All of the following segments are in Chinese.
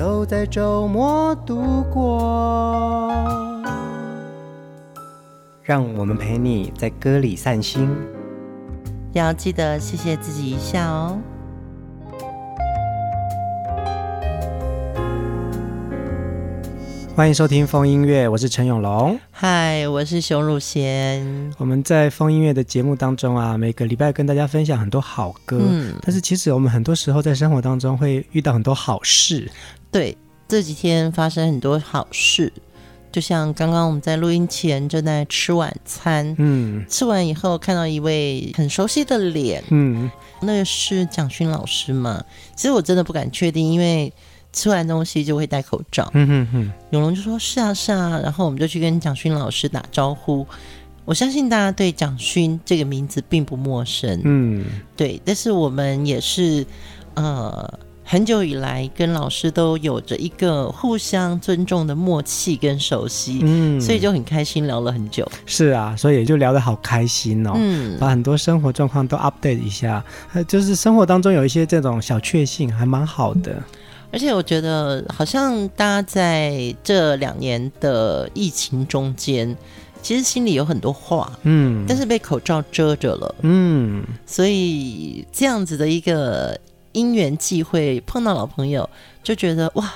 都在周末度过，让我们陪你在歌里散心，要记得谢谢自己一下哦。欢迎收听风音乐，我是陈永龙。嗨，我是熊汝贤。我们在风音乐的节目当中啊，每个礼拜跟大家分享很多好歌。嗯，但是其实我们很多时候在生活当中会遇到很多好事。对，这几天发生很多好事，就像刚刚我们在录音前正在吃晚餐。嗯，吃完以后看到一位很熟悉的脸。嗯，那个是蒋勋老师嘛？其实我真的不敢确定，因为。吃完东西就会戴口罩。嗯哼哼，永龙就说：“是啊，是啊。”然后我们就去跟蒋勋老师打招呼。我相信大家对蒋勋这个名字并不陌生。嗯，对。但是我们也是，呃，很久以来跟老师都有着一个互相尊重的默契跟熟悉。嗯，所以就很开心聊了很久。是啊，所以也就聊得好开心哦。嗯，把很多生活状况都 update 一下，就是生活当中有一些这种小确幸，还蛮好的。嗯而且我觉得，好像大家在这两年的疫情中间，其实心里有很多话，嗯，但是被口罩遮着了，嗯，所以这样子的一个因缘际会碰到老朋友，就觉得哇。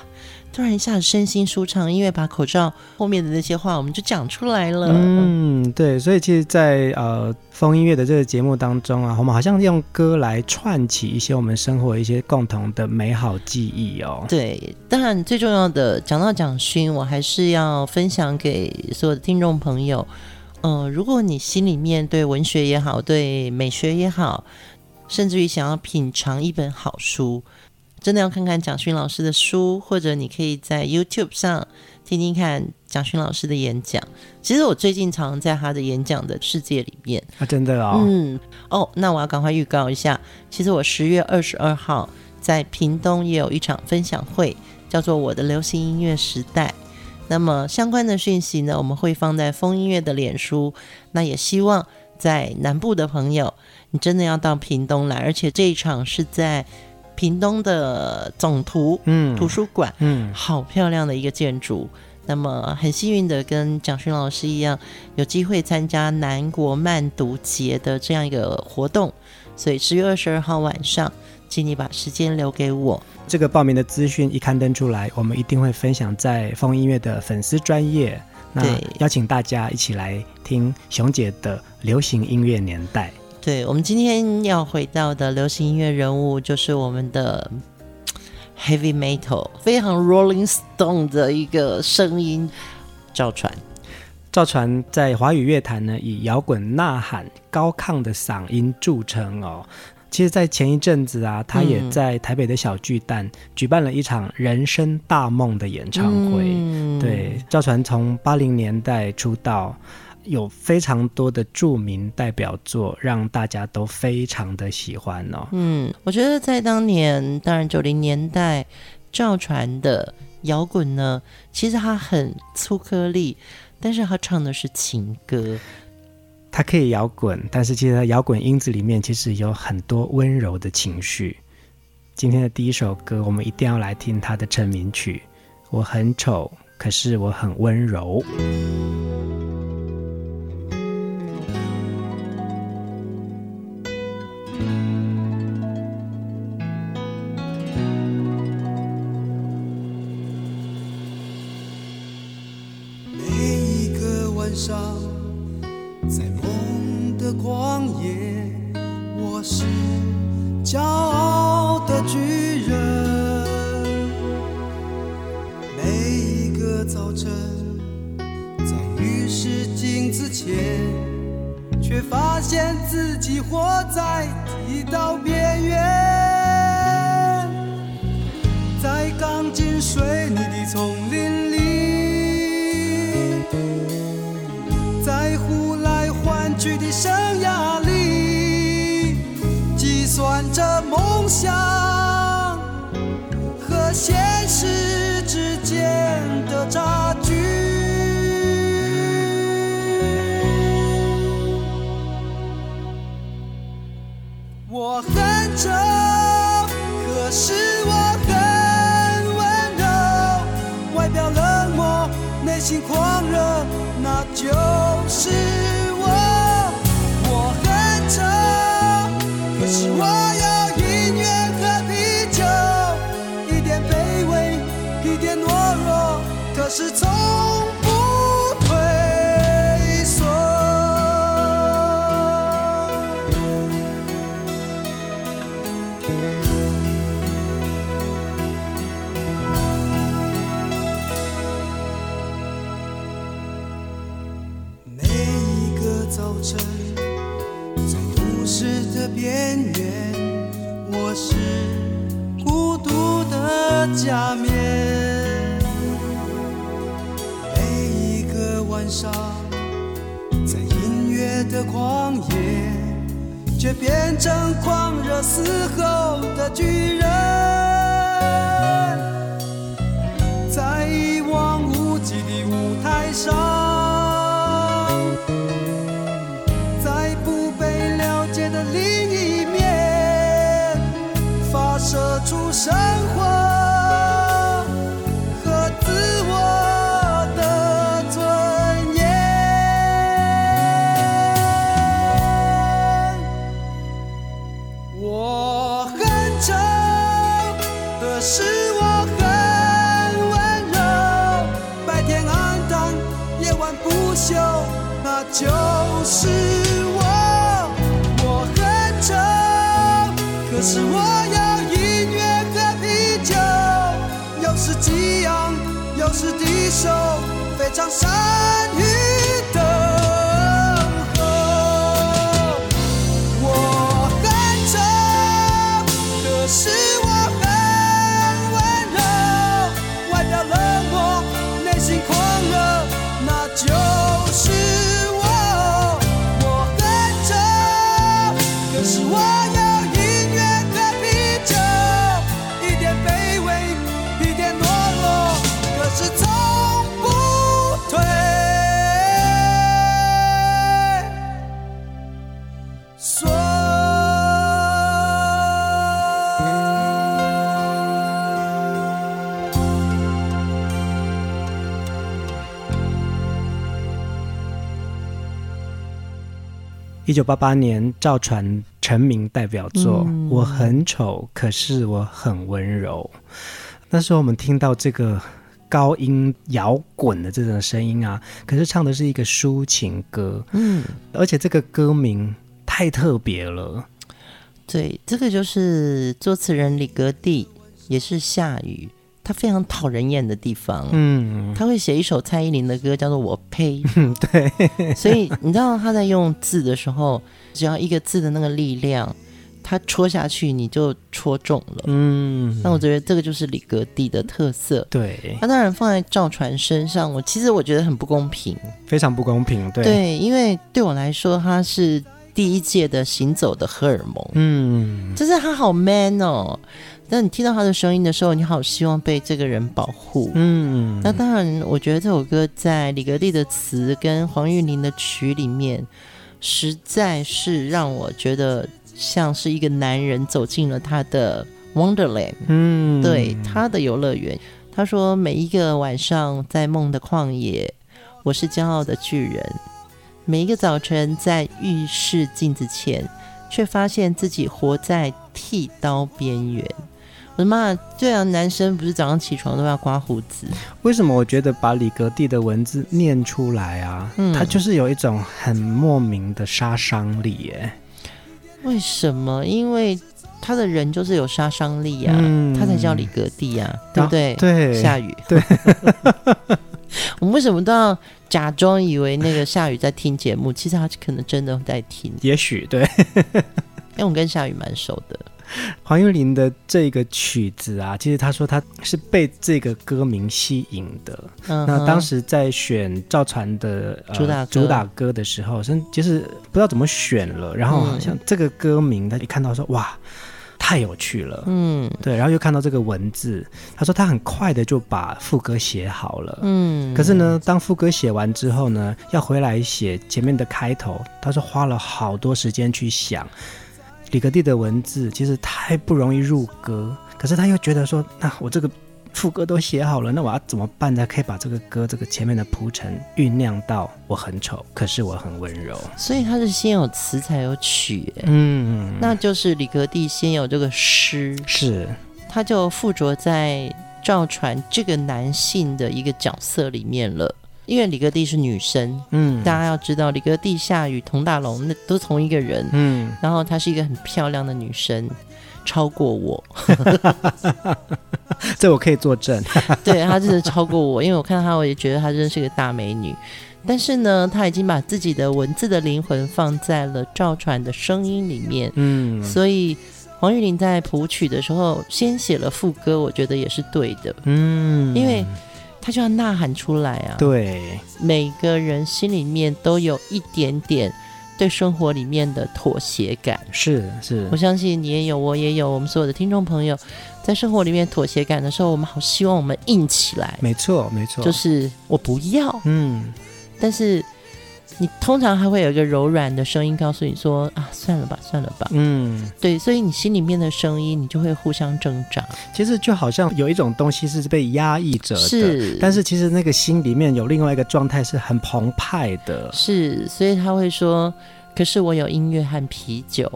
突然一下子身心舒畅，因为把口罩后面的那些话我们就讲出来了。嗯，对，所以其实在，在呃风音乐的这个节目当中啊，我们好像用歌来串起一些我们生活一些共同的美好记忆哦。对，当然最重要的讲到蒋勋，我还是要分享给所有的听众朋友。嗯、呃，如果你心里面对文学也好，对美学也好，甚至于想要品尝一本好书。真的要看看蒋勋老师的书，或者你可以在 YouTube 上听听看蒋勋老师的演讲。其实我最近常常在他的演讲的世界里面啊，真的哦，嗯哦，那我要赶快预告一下，其实我十月二十二号在屏东也有一场分享会，叫做《我的流行音乐时代》。那么相关的讯息呢，我们会放在风音乐的脸书。那也希望在南部的朋友，你真的要到屏东来，而且这一场是在。屏东的总图，嗯，图书馆，嗯，好漂亮的一个建筑。那么很幸运的跟蒋勋老师一样，有机会参加南国慢读节的这样一个活动。所以十月二十二号晚上，请你把时间留给我。这个报名的资讯一刊登出来，我们一定会分享在风音乐的粉丝专页。那邀请大家一起来听熊姐的流行音乐年代。对，我们今天要回到的流行音乐人物，就是我们的 Heavy Metal，非常 Rolling Stone 的一个声音，赵传。赵传在华语乐坛呢，以摇滚呐喊、高亢的嗓音著称哦。其实，在前一阵子啊，他也在台北的小巨蛋、嗯、举办了一场人生大梦的演唱会。嗯、对，赵传从八零年代出道。有非常多的著名代表作，让大家都非常的喜欢哦。嗯，我觉得在当年，当然九零年代，赵传的摇滚呢，其实他很粗颗粒，但是他唱的是情歌。它可以摇滚，但是其实摇滚音子里面其实有很多温柔的情绪。今天的第一首歌，我们一定要来听他的成名曲。我很丑，可是我很温柔。是激昂，又是低手，非常善于一九八八年，赵传成名代表作《嗯、我很丑，可是我很温柔》。那时候我们听到这个高音摇滚的这种声音啊，可是唱的是一个抒情歌，嗯，而且这个歌名太特别了。对，这个就是作词人李格弟，也是夏宇。他非常讨人厌的地方，嗯，他会写一首蔡依林的歌，叫做《我呸》，嗯，对，所以你知道他在用字的时候，只要一个字的那个力量，他戳下去你就戳中了，嗯，那我觉得这个就是李格弟的特色，对，他当然放在赵传身上，我其实我觉得很不公平，非常不公平，对，对，因为对我来说他是第一届的行走的荷尔蒙，嗯，就是他好 man 哦。但你听到他的声音的时候，你好希望被这个人保护。嗯，那当然，我觉得这首歌在李格弟的词跟黄韵玲的曲里面，实在是让我觉得像是一个男人走进了他的 Wonderland。嗯，对，他的游乐园。他说：“每一个晚上在梦的旷野，我是骄傲的巨人。每一个早晨在浴室镜子前，却发现自己活在剃刀边缘。”我的妈！对啊，男生不是早上起床都要刮胡子？为什么我觉得把李格弟的文字念出来啊，嗯，他就是有一种很莫名的杀伤力耶？为什么？因为他的人就是有杀伤力呀，啊，嗯，他才叫李格弟啊，对不对？对，下雨，对。我们为什么都要假装以为那个夏雨在听节目？其实他可能真的在听。也许对，因为我跟夏雨蛮熟的。黄韵玲的这个曲子啊，其实他说他是被这个歌名吸引的。嗯、那当时在选赵传的、呃、主打主打歌的时候，甚就是不知道怎么选了。然后好像这个歌名，他一看到说哇。太有趣了，嗯，对，然后又看到这个文字，他说他很快的就把副歌写好了，嗯，可是呢，当副歌写完之后呢，要回来写前面的开头，他说花了好多时间去想，李格弟的文字其实太不容易入歌，可是他又觉得说，那我这个。副歌都写好了，那我要怎么办？才可以把这个歌这个前面的铺陈酝酿到我很丑，可是我很温柔？所以他是先有词才有曲，嗯，那就是李格弟先有这个诗，是，他就附着在赵传这个男性的一个角色里面了。因为李格弟是女生，嗯，大家要知道李格弟、夏雨、佟大龙那都同一个人，嗯，然后她是一个很漂亮的女生。超过我，这我可以作证。对，她真的超过我，因为我看到她，我也觉得她真是个大美女。但是呢，她已经把自己的文字的灵魂放在了赵传的声音里面。嗯，所以黄玉玲在谱曲的时候先写了副歌，我觉得也是对的。嗯，因为她就要呐喊出来啊。对，每个人心里面都有一点点。对生活里面的妥协感是是，我相信你也有，我也有，我们所有的听众朋友，在生活里面妥协感的时候，我们好希望我们硬起来。没错没错，就是我不要，嗯，但是。你通常还会有一个柔软的声音告诉你说啊，算了吧，算了吧。嗯，对，所以你心里面的声音，你就会互相挣扎。其实就好像有一种东西是被压抑着的，是。但是其实那个心里面有另外一个状态是很澎湃的。是，所以他会说，可是我有音乐和啤酒，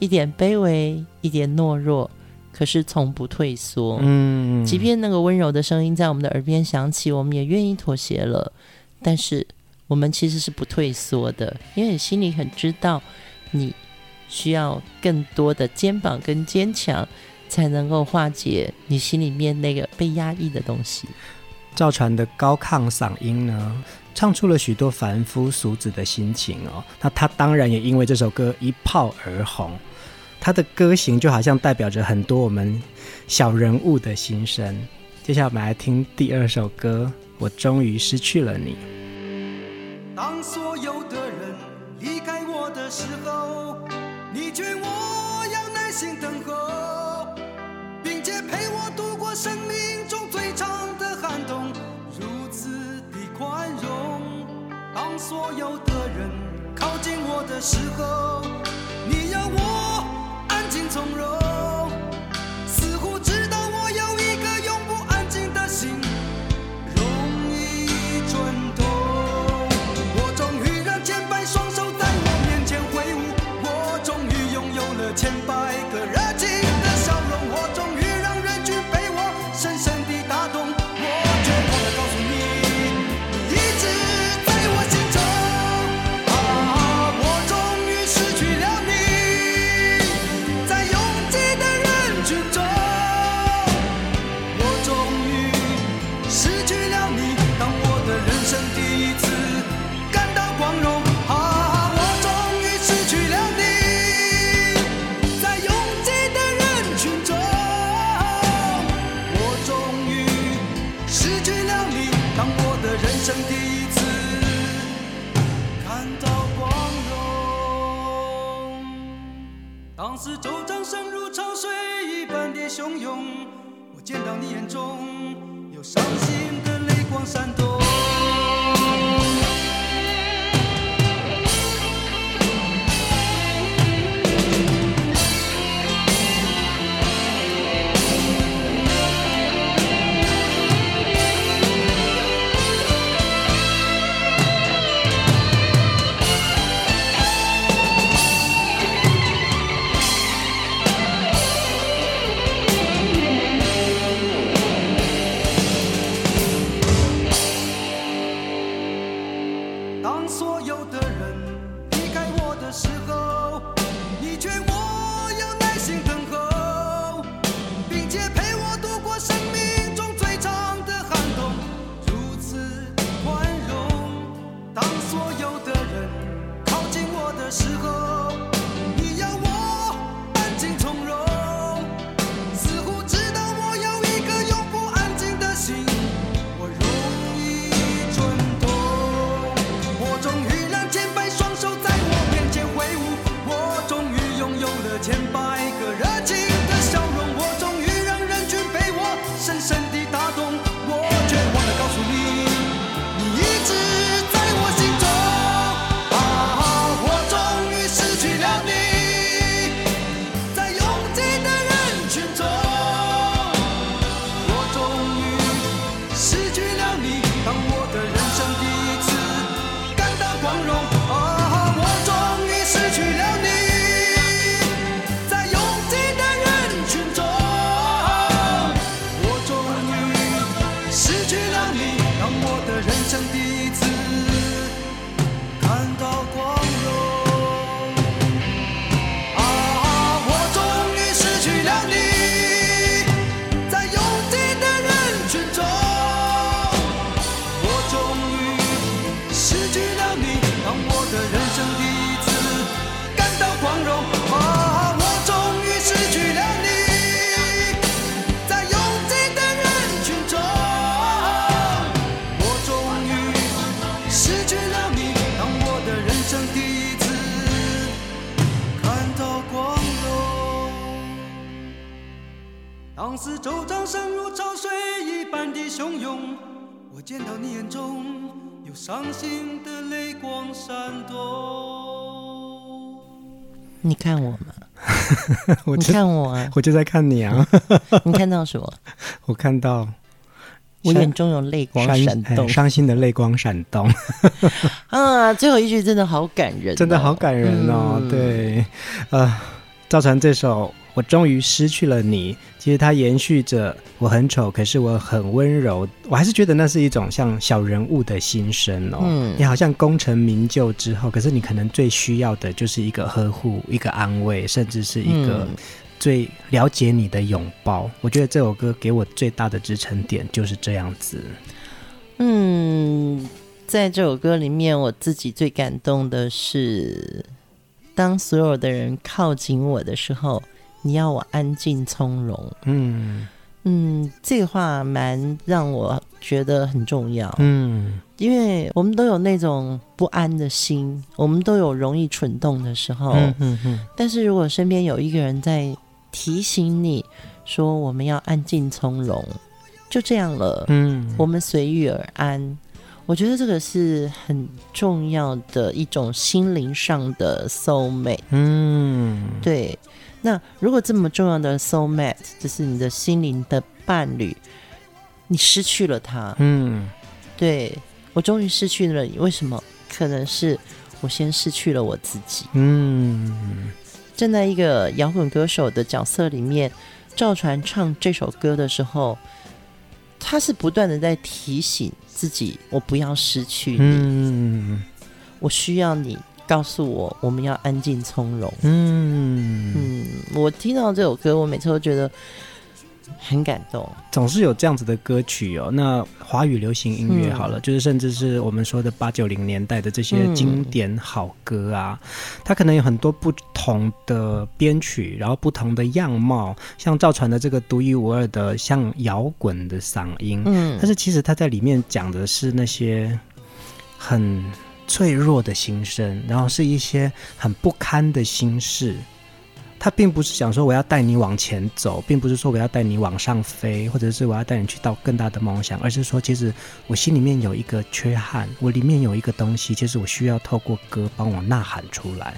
一点卑微，一点懦弱，可是从不退缩。嗯，即便那个温柔的声音在我们的耳边响起，我们也愿意妥协了。但是。我们其实是不退缩的，因为你心里很知道，你需要更多的肩膀跟坚强，才能够化解你心里面那个被压抑的东西。赵传的高亢嗓音呢，唱出了许多凡夫俗子的心情哦。那他当然也因为这首歌一炮而红，他的歌型就好像代表着很多我们小人物的心声。接下来我们来听第二首歌，我终于失去了你。当所有的人离开我的时候，你劝我要耐心等候，并且陪我度过生命中最长的寒冬，如此的宽容。当所有的人靠近我的时候，你要我安静从容，所有的人离开我的时候，你劝我要耐心等候，并且陪我度过生命中最长的寒冬，如此宽容，当所有的人靠近我的时候。当四周掌声如潮水一般的汹涌，我见到你眼中有伤心的泪光闪动。你看我吗？我你看我啊！我就在看你啊！你看到什么？我看到我眼中有泪光闪动，伤、哎、心的泪光闪动。啊，最后一句真的好感人、哦，真的好感人哦！嗯、对，呃，赵传这首。我终于失去了你。其实它延续着我很丑，可是我很温柔。我还是觉得那是一种像小人物的心声哦。嗯，你好像功成名就之后，可是你可能最需要的就是一个呵护、一个安慰，甚至是一个最了解你的拥抱。嗯，我觉得这首歌给我最大的支撑点就是这样子。嗯，在这首歌里面，我自己最感动的是，当所有的人靠近我的时候。你要我安静从容，嗯。嗯，这个话蛮让我觉得很重要，嗯，因为我们都有那种不安的心，我们都有容易蠢动的时候，嗯嗯嗯，但是如果身边有一个人在提醒你说我们要安静从容，就这样了，嗯，我们随遇而安，我觉得这个是很重要的一种心灵上的 soul mate，嗯，对。那如果这么重要的 soul mate，就是你的心灵的伴侣，你失去了他，嗯，对，我终于失去了你，为什么？可能是我先失去了我自己，嗯。站在一个摇滚歌手的角色里面，赵传唱这首歌的时候，他是不断的在提醒自己，我不要失去你，嗯，我需要你。告诉我，我们要安静从容。嗯嗯，我听到这首歌，我每次都觉得很感动。总是有这样子的歌曲哦。那华语流行音乐好了，嗯、就是甚至是我们说的八九零年代的这些经典好歌啊，嗯、它可能有很多不同的编曲，然后不同的样貌，像赵传的这个独一无二的像摇滚的嗓音。嗯，但是其实他在里面讲的是那些很。脆弱的心声，然后是一些很不堪的心事。他并不是想说我要带你往前走，并不是说我要带你往上飞，或者是我要带你去到更大的梦想，而是说，其实我心里面有一个缺憾，我里面有一个东西，其实我需要透过歌帮我呐喊出来。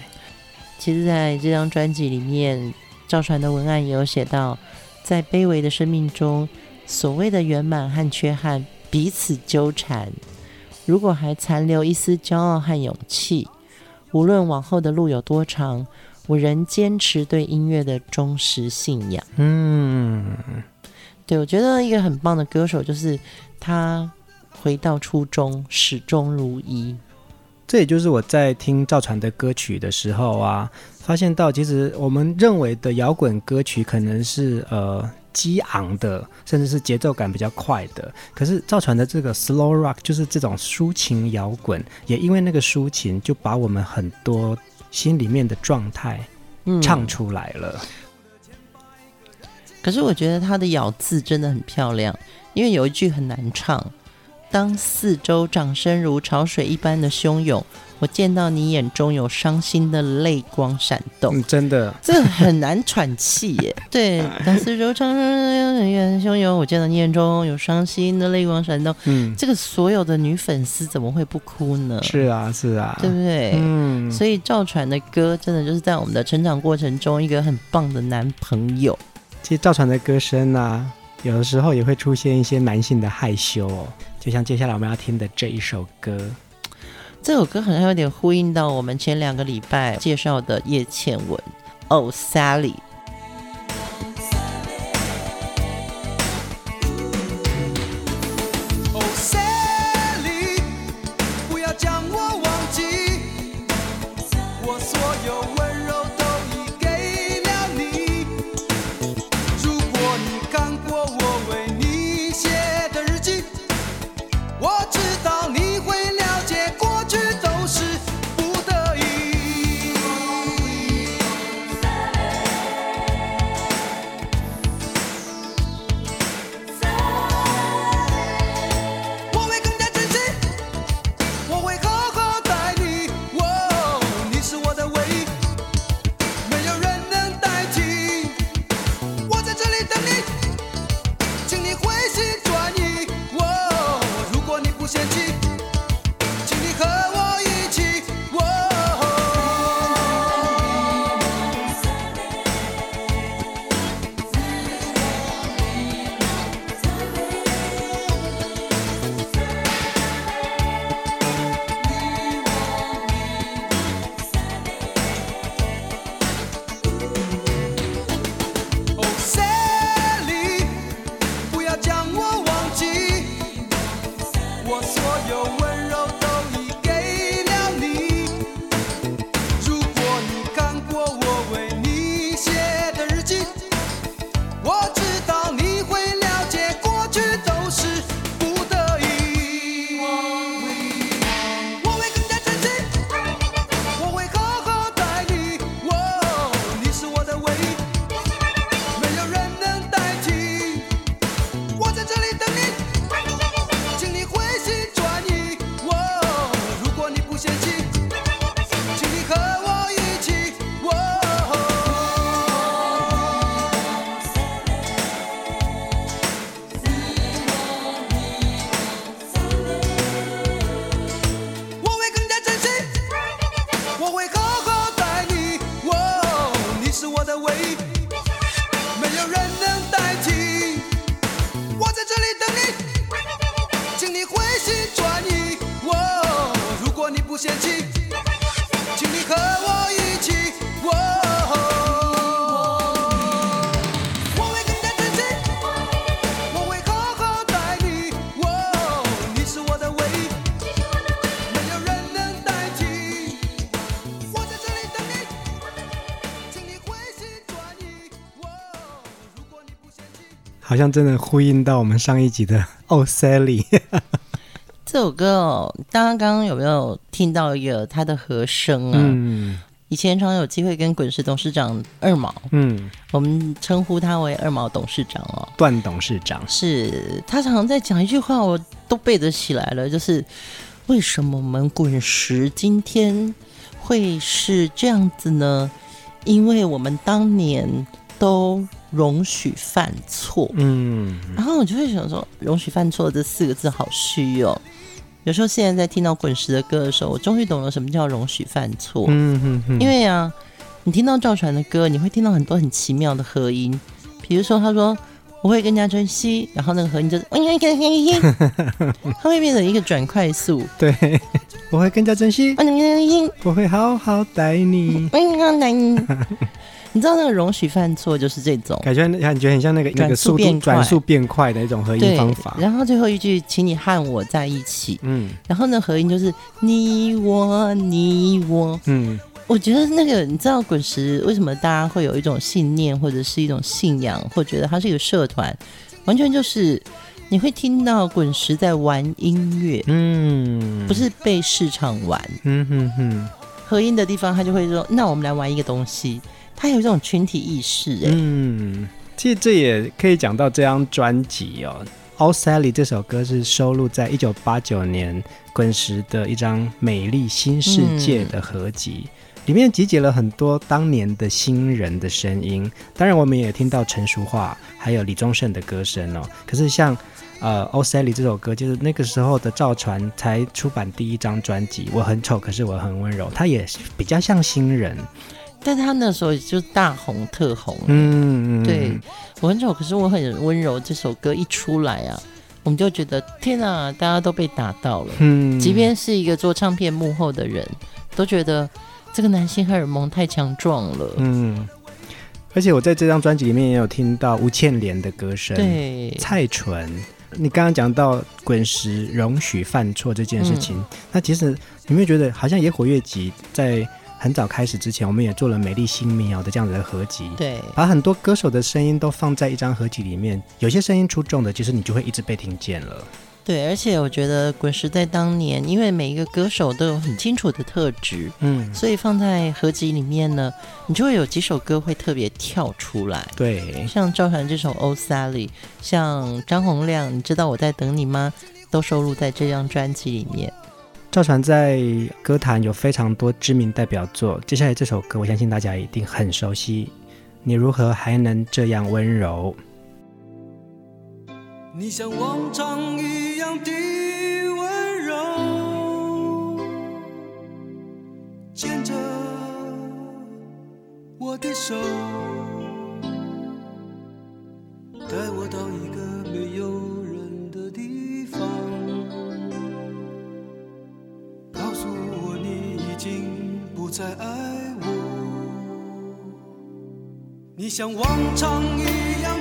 其实，在这张专辑里面，赵传的文案也有写到，在卑微的生命中，所谓的圆满和缺憾彼此纠缠。如果还残留一丝骄傲和勇气，无论往后的路有多长，我仍坚持对音乐的忠实信仰。嗯，对，我觉得一个很棒的歌手就是他回到初衷，始终如一。这也就是我在听赵传的歌曲的时候啊，发现到其实我们认为的摇滚歌曲可能是呃。激昂的，甚至是节奏感比较快的。可是赵传的这个 slow rock 就是这种抒情摇滚，也因为那个抒情，就把我们很多心里面的状态唱出来了。嗯。可是我觉得他的咬字真的很漂亮，因为有一句很难唱。当四周掌声如潮水一般的汹涌，我见到你眼中有伤心的泪光闪动。嗯，真的，这很难喘气耶。对，当四周掌声如汹涌，我见到你眼中有伤心的泪光闪动。嗯，这个所有的女粉丝怎么会不哭呢？是啊，是啊，对不对？嗯，所以赵传的歌真的就是在我们的成长过程中一个很棒的男朋友。其实赵传的歌声啊，有的时候也会出现一些男性的害羞哦。就像接下来我们要听的这一首歌，这首歌好像有点呼应到我们前两个礼拜介绍的叶倩文，Oh，Sally。好像真的呼应到我们上一集的 《Oh Sally》这首歌哦，大家刚刚有没有听到一个他的和声啊？嗯，以前常有机会跟滚石董事长二毛，嗯，我们称呼他为二毛董事长哦，段董事长。是他常常在讲一句话，我都背得起来了，就是为什么我们滚石今天会是这样子呢？因为我们当年都。容许犯错，嗯，然后我就会想说，容许犯错这四个字好虚哦。有时候现在在听到滚石的歌的时候，我终于懂了什么叫容许犯错。嗯哼哼，因为啊，你听到赵传的歌，你会听到很多很奇妙的和音，比如说他说我会更加珍惜，然后那个和音就是，它会变成一个转快速，对，我会更加珍惜，我会好好待你，你知道那个容许犯错就是这种感觉，感觉很像那个那个速度转速变快的一种合音方法。然后最后一句，请你和我在一起。嗯，然后呢，合音就是你我你我。嗯，我觉得那个你知道滚石为什么大家会有一种信念或者是一种信仰，或觉得它是一个社团，完全就是你会听到滚石在玩音乐，嗯，不是被市场玩。嗯哼哼，合音的地方他就会说，那我们来玩一个东西。他有这种群体意识，哎，嗯，其实这也可以讲到这张专辑哦，《Oh Sally》这首歌是收录在一九八九年滚石的一张《美丽新世界》的合集，嗯，里面集结了很多当年的新人的声音。当然，我们也听到陈淑樺还有李宗盛的歌声哦。可是像呃，《Oh Sally》这首歌，就是那个时候的赵传才出版第一张专辑，《我很丑，可是我很温柔》，他也比较像新人。但他那时候就大红特红，嗯，嗯对，我很丑，可是我很温柔。这首歌一出来啊，我们就觉得天哪，大家都被打到了。嗯，即便是一个做唱片幕后的人，都觉得这个男性荷尔蒙太强壮了。嗯，而且我在这张专辑里面也有听到吴倩莲的歌声，对，蔡淳。你刚刚讲到滚石容许犯错这件事情，嗯，那其实你有没有觉得好像野火乐集在？很早开始之前，我们也做了《美丽新民谣》的这样子的合集，对，把很多歌手的声音都放在一张合集里面。有些声音出众的，其实你就会一直被听见了。对，而且我觉得滚石在当年，因为每一个歌手都有很清楚的特质，嗯，所以放在合集里面呢，你就会有几首歌会特别跳出来。对，像赵传这首《Oh Sally》，像张洪亮，你知道我在等你吗？都收录在这张专辑里面。赵传在歌坛有非常多知名代表作，接下来这首歌，我相信大家一定很熟悉。你如何还能这样温柔？你像往常一样的温柔，牵着我的手，再爱我，你像往常一样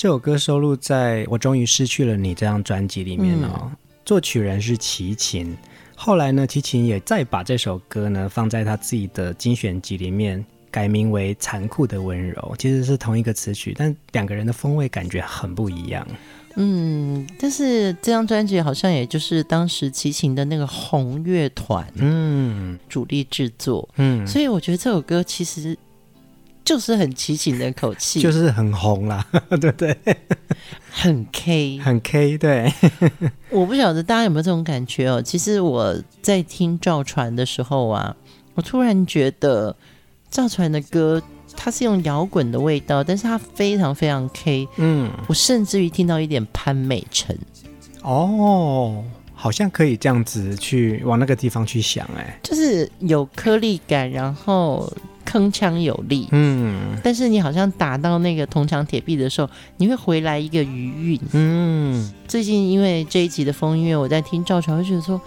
这首歌收录在我终于失去了你这张专辑里面哦。嗯、作曲人是齐秦，后来呢，齐秦也再把这首歌呢放在他自己的精选集里面，改名为《残酷的温柔》。其实是同一个词曲，但两个人的风味感觉很不一样。嗯，但是这张专辑好像也就是当时齐秦的那个红乐团，嗯，主力制作，嗯，所以我觉得这首歌其实。就是很齐秦的口气，就是很红啦，对不对？很 K，很 K，对。我不晓得大家有没有这种感觉哦。其实我在听赵传的时候啊，我突然觉得赵传的歌，它是用摇滚的味道，但是它非常非常 K。嗯，我甚至于听到一点潘美辰。哦，好像可以这样子去往那个地方去想，哎，就是有颗粒感，然后。铿锵有力，嗯，但是你好像打到那个铜墙铁壁的时候，你会回来一个余韵，嗯。最近因为这一集的风音乐，我在听赵传，会觉得说，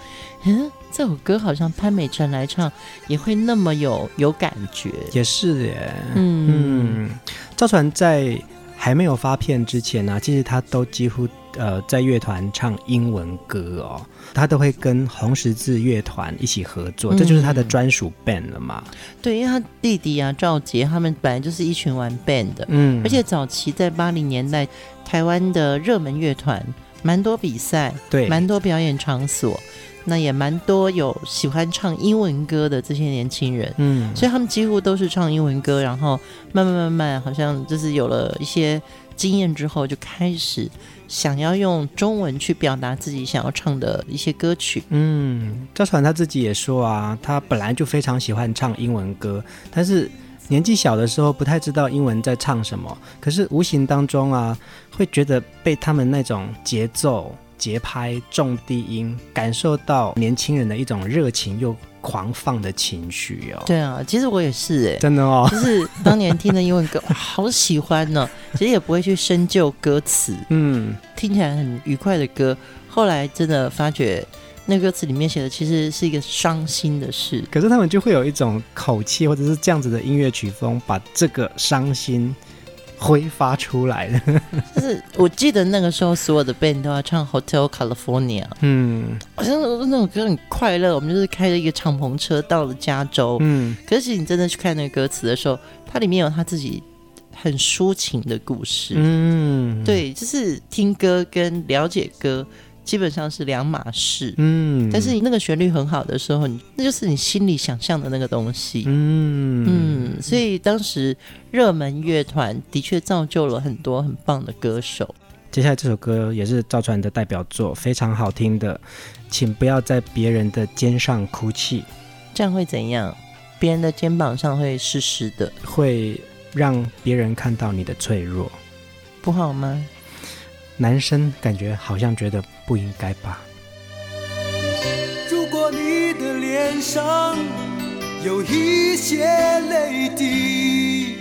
嗯，这首歌好像潘美辰来唱也会那么有有感觉，也是耶，嗯。嗯。赵传在还没有发片之前呢、啊，其实他都几乎呃在乐团唱英文歌哦，他都会跟红十字乐团一起合作，嗯、这就是他的专属 band 了嘛。对，因为他弟弟啊赵杰他们本来就是一群玩 band 的，嗯，而且早期在八零年代台湾的热门乐团蛮多比赛，对，蛮多表演场所。那也蛮多有喜欢唱英文歌的这些年轻人，嗯，所以他们几乎都是唱英文歌，然后慢慢慢慢，好像就是有了一些经验之后，就开始想要用中文去表达自己想要唱的一些歌曲。嗯，赵传他自己也说啊，他本来就非常喜欢唱英文歌，但是年纪小的时候不太知道英文在唱什么，可是无形当中啊，会觉得被他们那种节奏。节拍、重低音，感受到年轻人的一种热情又狂放的情绪哦。对啊，其实我也是哎，真的哦，就是当年听的英文歌，好喜欢呢。其实也不会去深究歌词，嗯，听起来很愉快的歌。后来真的发觉，那歌词里面写的其实是一个伤心的事。可是他们就会有一种口气，或者是这样子的音乐曲风，把这个伤心。挥发出来的，就是我记得那个时候，所有的 band 都要唱《Hotel California》。嗯，好像那首歌很快乐。我们就是开着一个敞篷车到了加州。嗯，可是你真的去看那个歌词的时候，它里面有他自己很抒情的故事。嗯，对，就是听歌跟了解歌。基本上是两码事，嗯，但是你那个旋律很好的时候，你那就是你心里想象的那个东西，嗯。嗯，所以当时热门乐团的确造就了很多很棒的歌手。接下来这首歌也是赵传的代表作，非常好听的，请不要在别人的肩上哭泣，这样会怎样？别人的肩膀上会湿湿的，会让别人看到你的脆弱，不好吗？男生感觉好像觉得不应该吧。如果你的脸上有一些泪滴，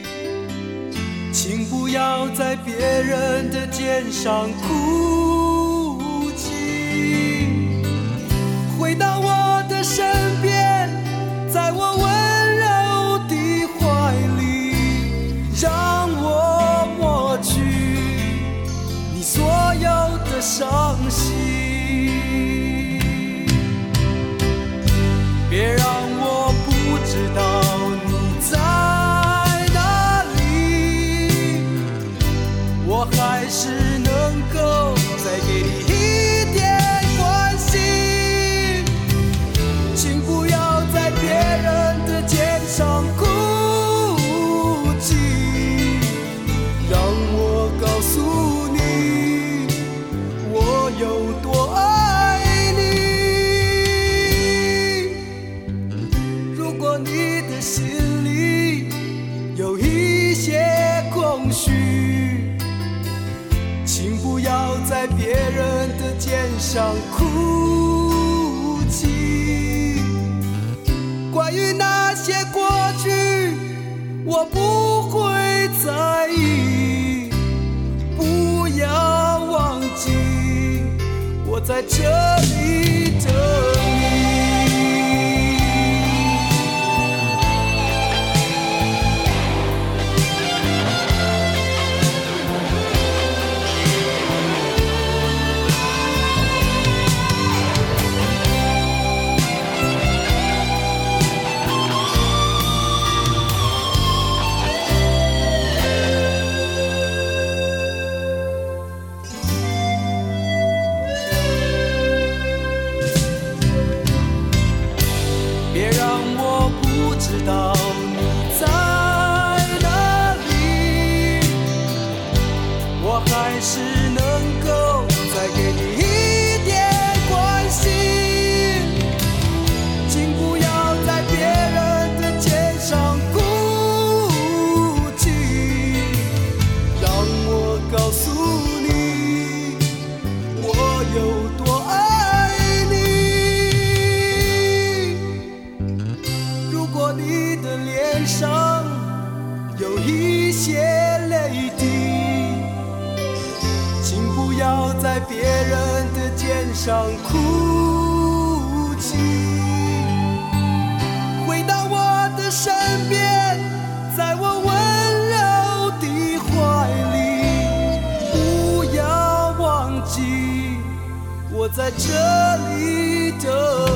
请不要在别人的肩上哭泣。回到我的身边，在我温伤心。还是能。在别人的肩上哭泣回到我的身边在我温柔的怀里不要忘记我在这里等。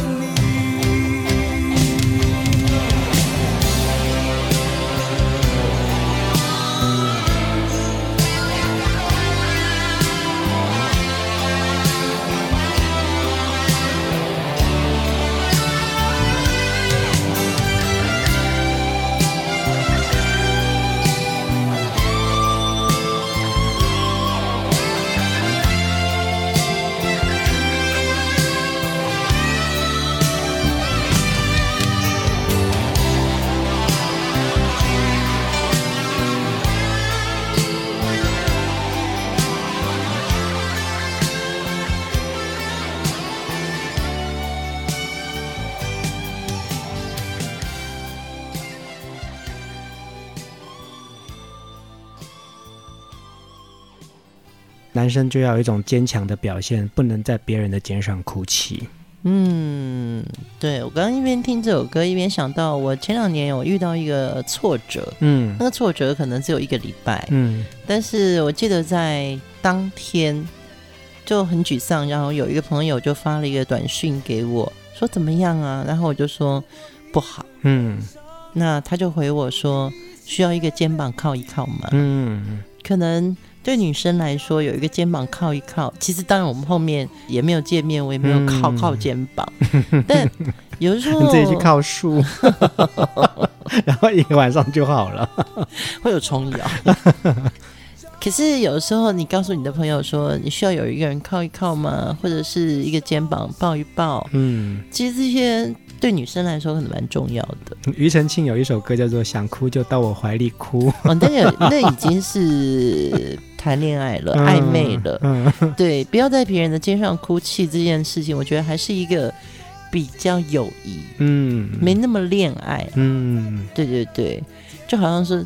男生就要有一种坚强的表现，不能在别人的肩上哭泣。嗯，对，我刚刚一边听这首歌，一边想到我前两年有遇到一个挫折，嗯，那个挫折可能只有一个礼拜，嗯，但是我记得在当天就很沮丧，然后有一个朋友就发了一个短信给我，说怎么样啊？然后我就说不好，嗯，那他就回我说需要一个肩膀靠一靠嘛，嗯，可能。对女生来说，有一个肩膀靠一靠，其实当然我们后面也没有见面，我也没有靠靠肩膀。嗯、但有的时候 你自己去靠树，然后一个晚上就好了，会有虫咬。可是有的时候，你告诉你的朋友说，你需要有一个人靠一靠吗？或者是一个肩膀抱一抱？嗯，其实这些对女生来说可能蛮重要的。庾澄庆有一首歌叫做《想哭就到我怀里哭》，哦，那个那已经是。谈恋爱了，暧昧了，嗯。嗯、对，不要在别人的肩上哭泣这件事情，我觉得还是一个比较友谊，嗯，没那么恋爱，嗯，对对对，就好像是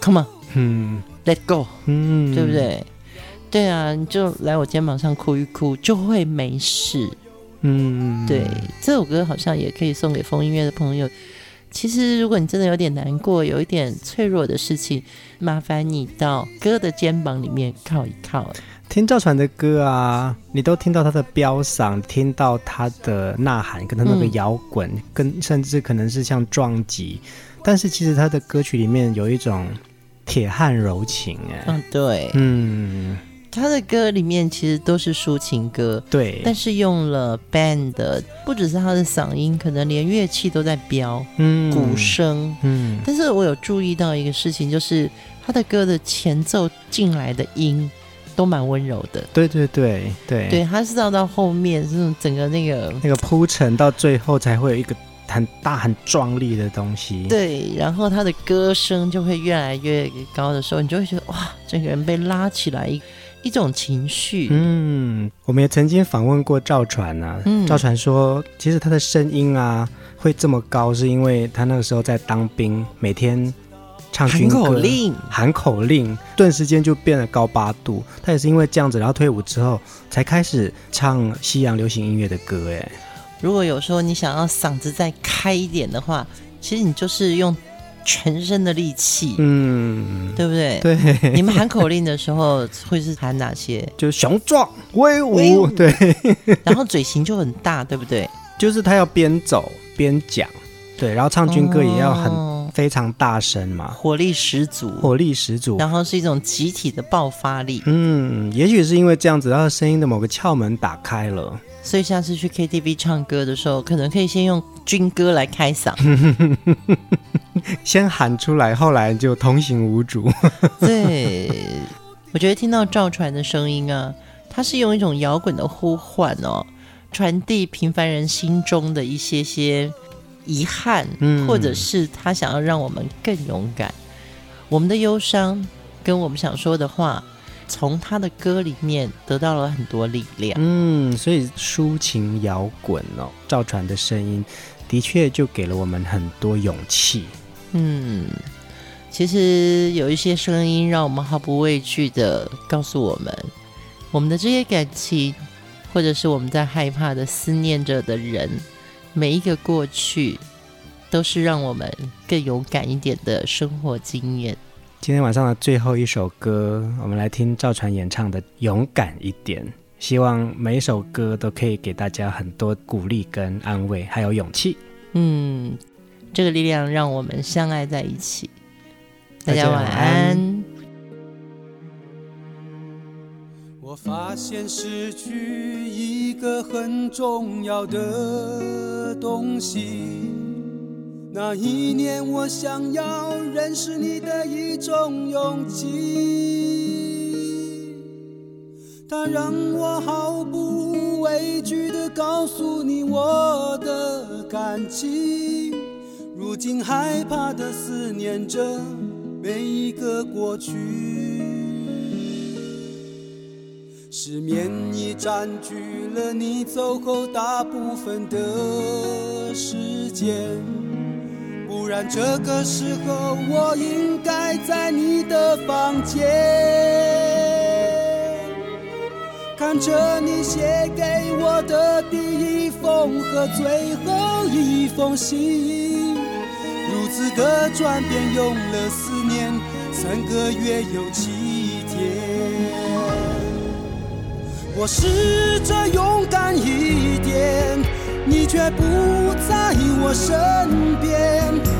，come on，嗯，let go，嗯，对不对？对啊，你就来我肩膀上哭一哭，就会没事，嗯，对，这首歌好像也可以送给风音乐的朋友。其实，如果你真的有点难过，有一点脆弱的事情，麻烦你到哥的肩膀里面靠一靠。听赵传的歌啊，你都听到他的飙嗓，听到他的呐喊，跟他那个摇滚，嗯、跟甚至可能是像撞击，但是其实他的歌曲里面有一种铁汉柔情，哎，嗯，对，嗯。他的歌里面其实都是抒情歌，对，但是用了 band，不只是他的嗓音，可能连乐器都在飙，嗯，鼓声，嗯。但是我有注意到一个事情，就是他的歌的前奏进来的音都蛮温柔的，对对对对，对，他是到到后面这种整个那个那个铺陈到最后才会有一个很大很壮丽的东西，对，然后他的歌声就会越来越高的时候，你就会觉得哇，整个人被拉起来一。一种情绪，嗯，我们也曾经访问过赵传啊，嗯、赵传说，其实他的声音啊会这么高，是因为他那个时候在当兵，每天唱军歌，喊口令，喊口令，顿时间就变了高八度。他也是因为这样子，然后退伍之后才开始唱西洋流行音乐的歌。哎，如果有时候你想要嗓子再开一点的话，其实你就是用。全身的力气，嗯，对不对？对，你们喊口令的时候会是喊哪些？就是雄壮威武，对。然后嘴型就很大，对不对？就是他要边走边讲，对。然后唱军歌也要很、哦、非常大声嘛，火力十足，火力十足。然后是一种集体的爆发力。嗯，也许是因为这样子，他的声音的某个窍门打开了。所以下次去 KTV 唱歌的时候，可能可以先用军歌来开嗓，先喊出来，后来就通行无阻。对，我觉得听到赵传的声音啊，他是用一种摇滚的呼唤哦，传递平凡人心中的一些些遗憾，嗯，或者是他想要让我们更勇敢。我们的忧伤跟我们想说的话。从他的歌里面得到了很多力量，嗯，所以抒情摇滚哦，赵传的声音的确就给了我们很多勇气。嗯，其实有一些声音让我们毫不畏惧的告诉我们，我们的这些感情，或者是我们在害怕的思念着的人，每一个过去，都是让我们更勇敢一点的生活经验。今天晚上的最后一首歌，我们来听赵传演唱的《勇敢一点》。希望每一首歌都可以给大家很多鼓励跟安慰，还有勇气。嗯，这个力量让我们相爱在一起。大家晚安。我发现失去一个很重要的东西。那一年，我想要认识你的一种勇气。它让我毫不畏惧地告诉你我的感情，如今害怕地思念着每一个过去。失眠已占据了你走后大部分的时间，然这个时候我应该在你的房间。看着你写给我的第一封和最后一封信，如此的转变用了四年三个月又七天。我试着勇敢一点，你却不在我身边。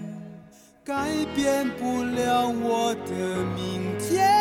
改变不了我的明天。